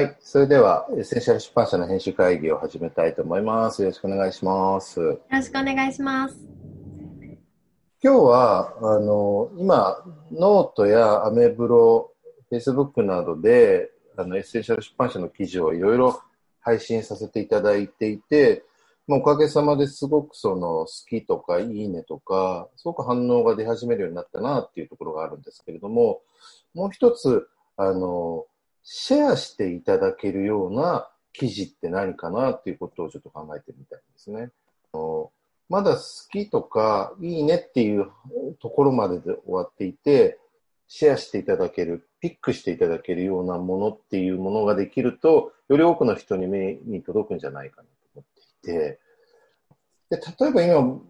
はい。それでは、エッセンシャル出版社の編集会議を始めたいと思います。よろしくお願いします。よろしくお願いします。今日は、あの、今、ノートやアメブロ、フェイスブックなどで、あの、エッセンシャル出版社の記事をいろいろ配信させていただいていて、まあおかげさまですごくその、スキとかいいねとか、すごく反応が出始めるようになったなっていうところがあるんですけれども、もう一つ、あの、シェアしていただけるような記事って何かなっていうことをちょっと考えてみたいですね。まだ好きとかいいねっていうところまでで終わっていて、シェアしていただける、ピックしていただけるようなものっていうものができると、より多くの人に目に届くんじゃないかなと思っていて、で例えば今、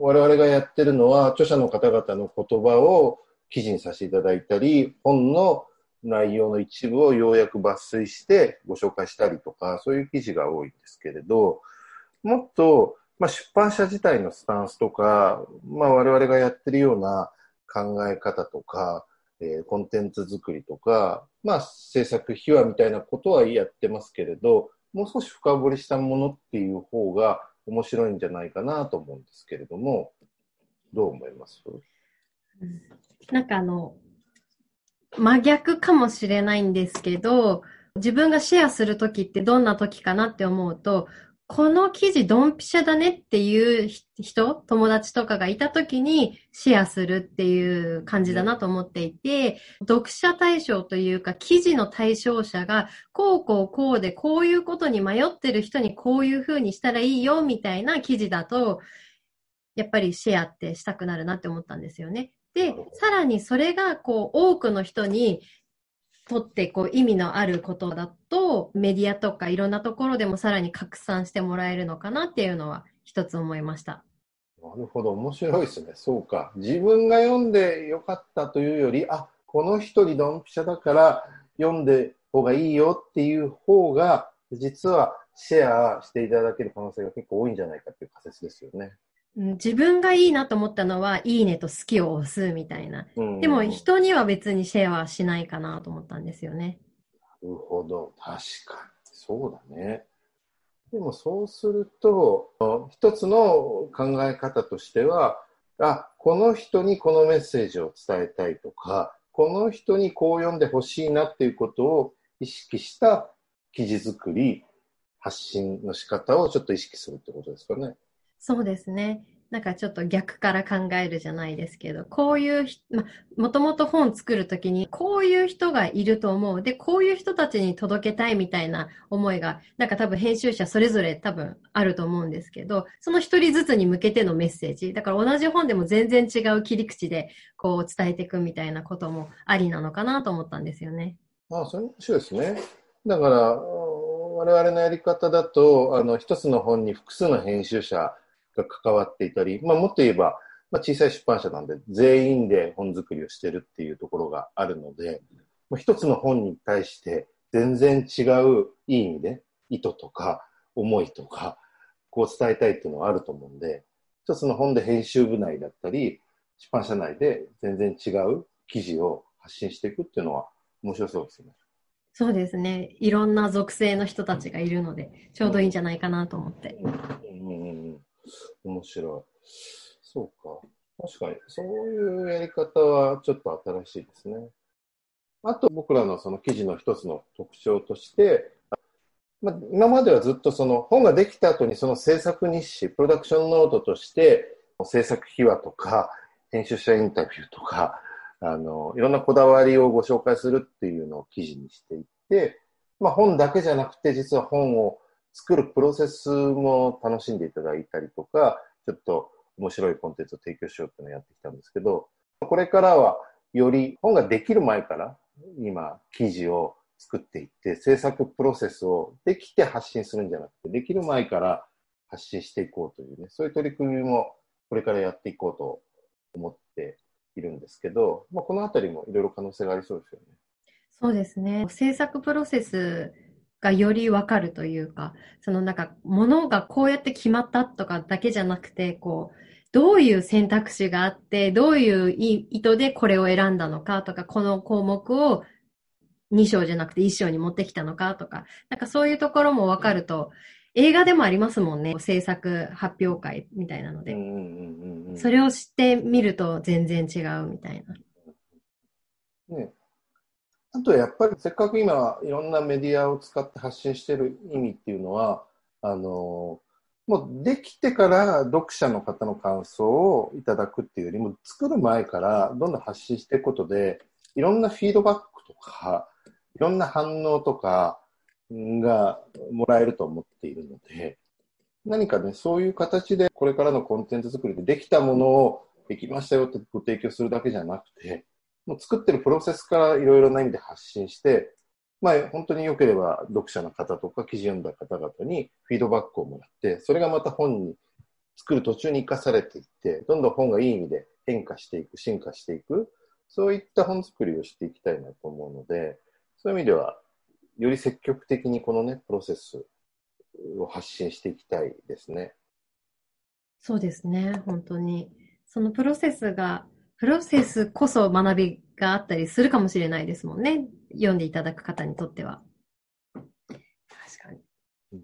我々がやってるのは、著者の方々の言葉を記事にさせていただいたり、本の内容の一部をようやく抜粋してご紹介したりとか、そういう記事が多いんですけれど、もっと、まあ、出版社自体のスタンスとか、まあ、我々がやってるような考え方とか、えーコンテンツ作りとか、まあ、制作秘話みたいなことはやってますけれど、もう少し深掘りしたものっていう方が面白いんじゃないかなと思うんですけれども、どう思います？なんかあの、真逆かもしれないんですけど、自分がシェアするときってどんなときかなって思うと、この記事ドンピシャだねっていう人、友達とかがいたときにシェアするっていう感じだなと思っていて、読者対象というか記事の対象者がこうこうこうでこういうことに迷ってる人にこういう風にしたらいいよみたいな記事だと、やっぱりシェアってしたくなるなって思ったんですよね。で、さらにそれがこう多くの人にとってこう意味のあることだとメディアとかいろんなところでもさらに拡散してもらえるのかなっていうのは一つ思いました。なるほど、面白いですね。そうか。自分が読んでよかったというより、あ、この人にドンピシャだから読んで方がいいよっていう方が、実はシェアしていただける可能性が結構多いんじゃないかっていう仮説ですよね。うん自分がいいなと思ったのは、いいねと好きを押すみたいな。うんでも人には別にシェアはしないかなと思ったんですよね。なるほど。確かに。そうだね。でもそうすると、一つの考え方としては、あ、この人にこのメッセージを伝えたいとか、この人にこう読んでほしいなっていうことを意識した記事作り、発信の仕方をちょっと意識するってことですかね。そうですね。なんかちょっと逆から考えるじゃないですけど、こういう、ま、もともと本作るときに、こういう人がいると思う。で、こういう人たちに届けたいみたいな思いが、なんか多分編集者それぞれ多分あると思うんですけど、その一人ずつに向けてのメッセージ。だから同じ本でも全然違う切り口でこう伝えていくみたいなこともありなのかなと思ったんですよね。ああ、それ面白いですね。だから、我々のやり方だと、あの、一つの本に複数の編集者が関わっていたり、まあ、もっと言えば、まあ、小さい出版社なんで、全員で本作りをしてるっていうところがあるので、まあ一つの本に対して全然違う、いい意味で、意図とか、思いとか、こう伝えたいっていうのはあると思うんで、一つの本で編集部内だったり、出版社内で全然違う記事を発信していくっていうのは面白そうですよね。そうですね。いろんな属性の人たちがいるので、ちょうどいいんじゃないかなと思って。うんうんうん、面白い。そうか。確かに、そういうやり方はちょっと新しいですね。あと僕らのその記事の一つの特徴として、まあ、今まではずっとその本ができた後にその制作日誌、プロダクションノートとして制作秘話とか編集者インタビューとか、あの、いろんなこだわりをご紹介するっていうのを記事にしていって、まあ本だけじゃなくて実は本を作るプロセスも楽しんでいただいたりとか、ちょっと面白いコンテンツを提供しようっていうのをやってきたんですけど、これからはより本ができる前から今記事を作っていって制作プロセスをできて発信するんじゃなくて、できる前から発信していこうというね、そういう取り組みもこれからやっていこうと思っているんですけど、まあ、このあたりもいろいろ可能性がありそうですよね。そうですね。制作プロセスがよりわかるというか、そのなんか、ものがこうやって決まったとかだけじゃなくて、こう、どういう選択肢があって、どういう意図でこれを選んだのかとか、この項目を2章じゃなくて1章に持ってきたのかとか、なんかそういうところもわかると、映画でもありますもんね。制作発表会みたいなので。それを知ってみると全然違うみたいな。ね、あとやっぱりせっかく今いろんなメディアを使って発信してる意味っていうのは、あの、もうできてから読者の方の感想をいただくっていうよりも、作る前からどんどん発信していくことで、いろんなフィードバックとか、いろんな反応とかがもらえると思っているので、何かね、そういう形でこれからのコンテンツ作りでできたものをできましたよってご提供するだけじゃなくて、もう作ってるプロセスからいろいろな意味で発信して、まあ本当に良ければ読者の方とか記事読んだ方々にフィードバックをもらって、それがまた本に作る途中に生かされていって、どんどん本がいい意味で変化していく、進化していく、そういった本作りをしていきたいなと思うので、そういう意味では、より積極的にこのね、プロセスを発信していきたいですね。そうですね、本当に。そのプロセスがプロセスこそ学びがあったりするかもしれないですもんね。読んでいただく方にとっては。確かに。うん、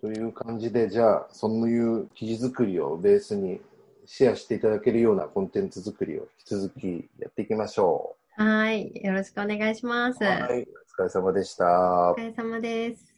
という感じで、じゃあ、そういう記事作りをベースにシェアしていただけるようなコンテンツ作りを引き続きやっていきましょう。はい。よろしくお願いします。はい。お疲れ様でした。お疲れ様です。